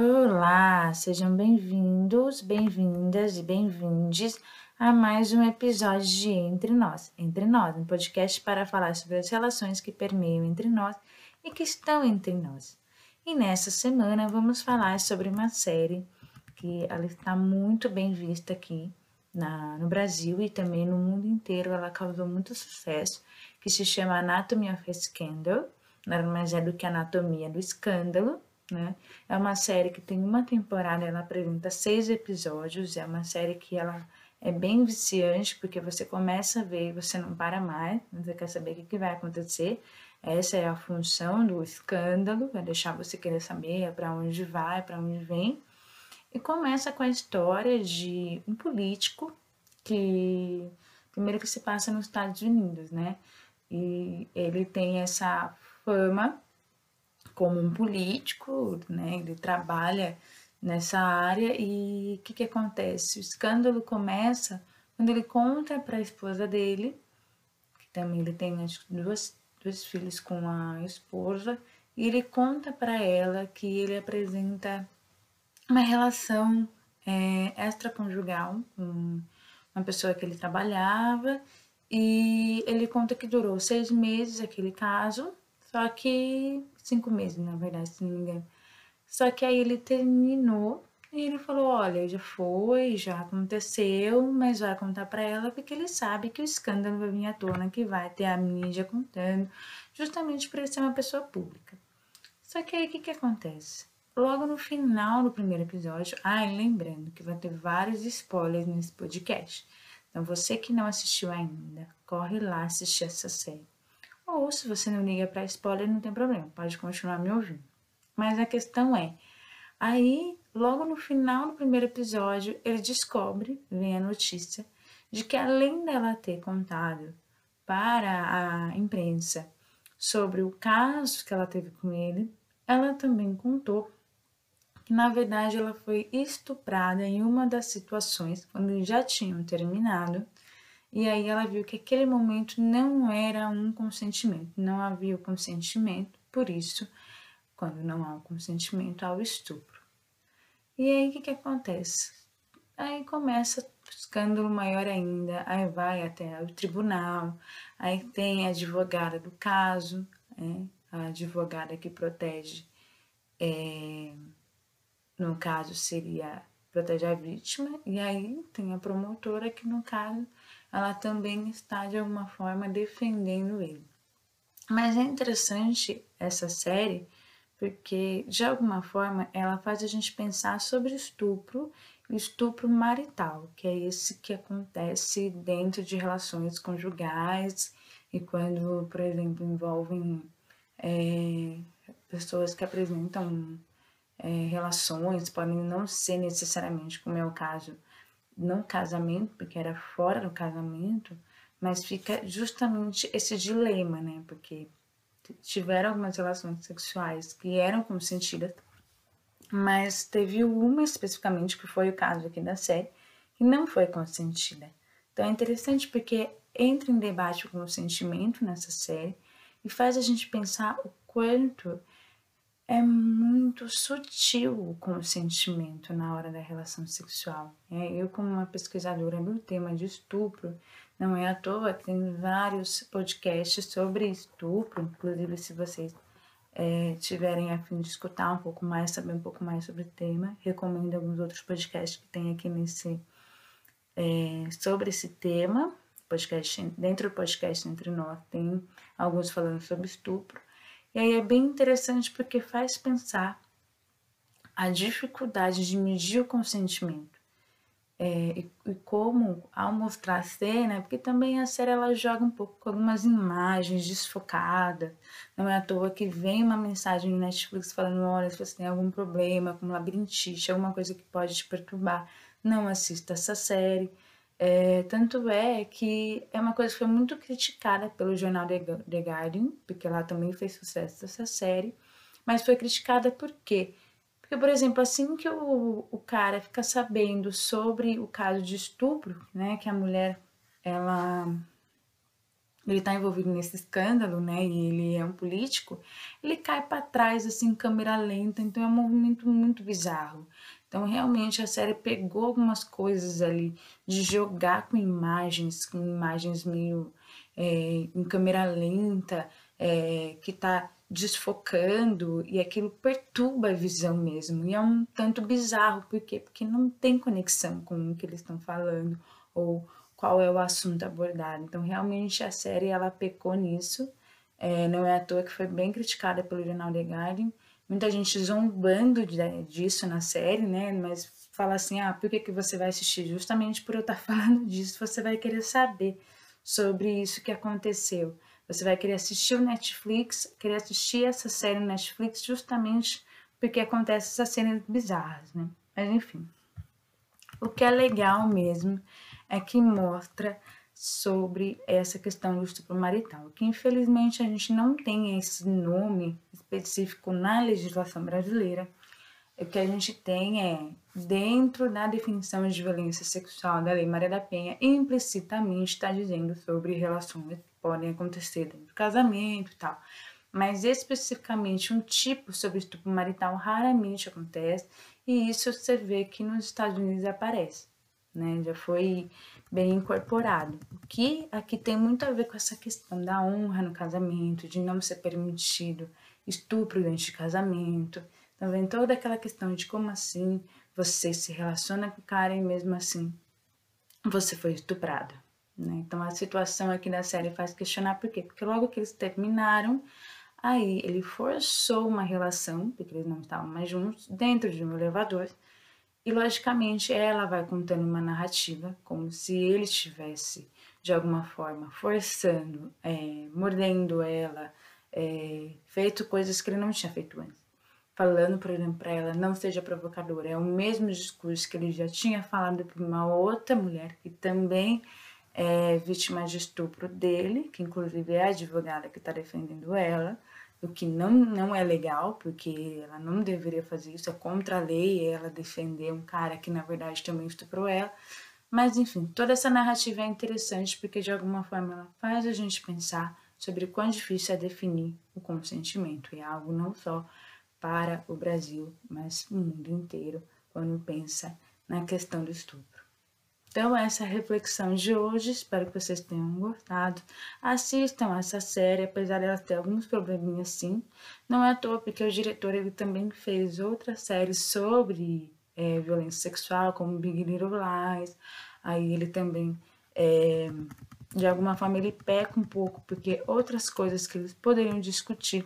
Olá, sejam bem-vindos, bem-vindas e bem-vindes a mais um episódio de Entre Nós. Entre Nós, um podcast para falar sobre as relações que permeiam entre nós e que estão entre nós. E nessa semana vamos falar sobre uma série que ela está muito bem vista aqui na, no Brasil e também no mundo inteiro. Ela causou muito sucesso, que se chama Anatomy of a Scandal. Nada mais é do que Anatomia do Escândalo né? É uma série que tem uma temporada, ela apresenta seis episódios, é uma série que ela é bem viciante, porque você começa a ver e você não para mais, você quer saber o que, que vai acontecer. Essa é a função do escândalo, vai deixar você querer saber para onde vai, para onde vem. E começa com a história de um político que primeiro que se passa nos Estados Unidos, né? E ele tem essa fama como um político, né? Ele trabalha nessa área e o que, que acontece? O escândalo começa quando ele conta para a esposa dele, que também ele tem acho, duas, dois filhos com a esposa, e ele conta para ela que ele apresenta uma relação é, extraconjugal com uma pessoa que ele trabalhava, e ele conta que durou seis meses aquele caso, só que cinco meses, na verdade, se não me engano. Só que aí ele terminou e ele falou: Olha, já foi, já aconteceu, mas vai contar para ela porque ele sabe que o escândalo vai vir à tona, que vai ter a mídia contando, justamente por ele ser uma pessoa pública. Só que aí o que, que acontece? Logo no final do primeiro episódio, ah, lembrando que vai ter vários spoilers nesse podcast. Então você que não assistiu ainda, corre lá assistir essa série. Ou se você não liga para spoiler, não tem problema, pode continuar me ouvindo. Mas a questão é, aí, logo no final do primeiro episódio, ele descobre, vem a notícia, de que além dela ter contado para a imprensa sobre o caso que ela teve com ele, ela também contou que na verdade ela foi estuprada em uma das situações quando já tinham terminado e aí ela viu que aquele momento não era um consentimento, não havia o consentimento, por isso, quando não há o consentimento, há o estupro. E aí o que, que acontece? Aí começa o escândalo maior ainda, aí vai até o tribunal, aí tem a advogada do caso, né? a advogada que protege, é, no caso seria protege a vítima, e aí tem a promotora que no caso ela também está de alguma forma defendendo ele. Mas é interessante essa série porque de alguma forma ela faz a gente pensar sobre estupro e estupro marital, que é esse que acontece dentro de relações conjugais e quando, por exemplo, envolvem é, pessoas que apresentam é, relações, podem não ser necessariamente, como é o caso não casamento, porque era fora do casamento, mas fica justamente esse dilema, né? Porque tiveram algumas relações sexuais que eram consentidas, mas teve uma especificamente, que foi o caso aqui da série, que não foi consentida. Então é interessante porque entra em debate o consentimento nessa série e faz a gente pensar o quanto muito sutil o consentimento na hora da relação sexual. É, eu, como uma pesquisadora do tema de estupro, não é à toa tem vários podcasts sobre estupro, inclusive se vocês é, tiverem a fim de escutar um pouco mais, saber um pouco mais sobre o tema, recomendo alguns outros podcasts que tem aqui nesse é, sobre esse tema. Podcast, dentro do podcast Entre Nós tem alguns falando sobre estupro. E aí é bem interessante porque faz pensar a dificuldade de medir o consentimento. É, e, e, como ao mostrar a cena, porque também a série ela joga um pouco com algumas imagens desfocadas, não é à toa que vem uma mensagem no Netflix falando, olha, se você tem algum problema com labirintite, alguma coisa que pode te perturbar, não assista essa série. É, tanto é que é uma coisa que foi muito criticada pelo jornal The Guardian, porque lá também fez sucesso essa série, mas foi criticada por quê? Porque, por exemplo, assim que o, o cara fica sabendo sobre o caso de estupro, né, que a mulher, ela ele está envolvido nesse escândalo, né? E ele é um político, ele cai para trás assim, câmera lenta, então é um movimento muito bizarro. Então, realmente, a série pegou algumas coisas ali de jogar com imagens, com imagens meio é, em câmera lenta, é, que está desfocando, e aquilo perturba a visão mesmo. E é um tanto bizarro, por quê? Porque não tem conexão com o que eles estão falando, ou qual é o assunto abordado. Então, realmente, a série, ela pecou nisso. É, não é à toa que foi bem criticada pelo Jornal The Guardian, muita gente zombando disso na série, né? Mas fala assim, ah, por que, que você vai assistir? Justamente por eu estar falando disso, você vai querer saber sobre isso que aconteceu. Você vai querer assistir o Netflix, querer assistir essa série no Netflix justamente porque acontece essas cenas bizarras, né? Mas enfim. O que é legal mesmo é que mostra sobre essa questão do estupro marital, que infelizmente a gente não tem esse nome específico na legislação brasileira. O que a gente tem é, dentro da definição de violência sexual da Lei Maria da Penha, implicitamente está dizendo sobre relações podem acontecer dentro do casamento e tal. Mas especificamente um tipo sobre estupro marital raramente acontece, e isso você vê que nos Estados Unidos aparece. Né? Já foi bem incorporado. O que aqui tem muito a ver com essa questão da honra no casamento, de não ser permitido estupro dentro de casamento. Também toda aquela questão de como assim você se relaciona com o cara e mesmo assim você foi estuprado. Né? Então a situação aqui da série faz questionar por quê? Porque logo que eles terminaram, aí ele forçou uma relação, porque eles não estavam mais juntos, dentro de um elevador e logicamente ela vai contando uma narrativa como se ele estivesse de alguma forma forçando, é, mordendo ela, é, feito coisas que ele não tinha feito antes. Falando, por exemplo, para ela não seja provocadora. É o mesmo discurso que ele já tinha falado para uma outra mulher que também é vítima de estupro dele, que inclusive é a advogada que está defendendo ela o que não, não é legal, porque ela não deveria fazer isso, é contra a lei ela defender um cara que na verdade também estuprou ela. Mas enfim, toda essa narrativa é interessante porque de alguma forma ela faz a gente pensar sobre o quão difícil é definir o consentimento. E é algo não só para o Brasil, mas o mundo inteiro, quando pensa na questão do estupro. Então, essa é a reflexão de hoje. Espero que vocês tenham gostado. Assistam essa série, apesar dela ter alguns probleminhas sim. Não é à toa, porque o diretor ele também fez outras séries sobre é, violência sexual, como Big Little Lies. Aí ele também, é, de alguma forma, ele peca um pouco, porque outras coisas que eles poderiam discutir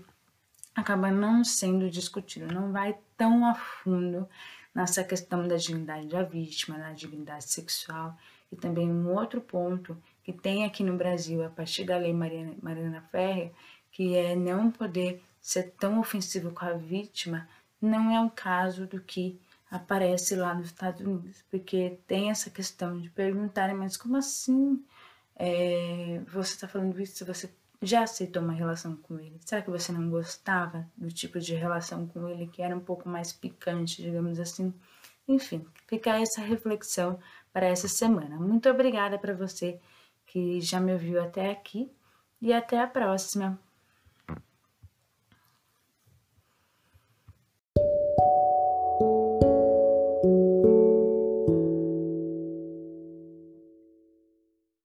acabam não sendo discutidas, não vai tão a fundo nessa questão da dignidade da vítima, da dignidade sexual, e também um outro ponto que tem aqui no Brasil, a partir da lei Mariana, Mariana Ferrer, que é não poder ser tão ofensivo com a vítima, não é o caso do que aparece lá nos Estados Unidos, porque tem essa questão de perguntarem, mas como assim? É, você está falando isso você já aceitou uma relação com ele? Será que você não gostava do tipo de relação com ele que era um pouco mais picante, digamos assim? Enfim, fica essa reflexão para essa semana. Muito obrigada para você que já me ouviu até aqui e até a próxima.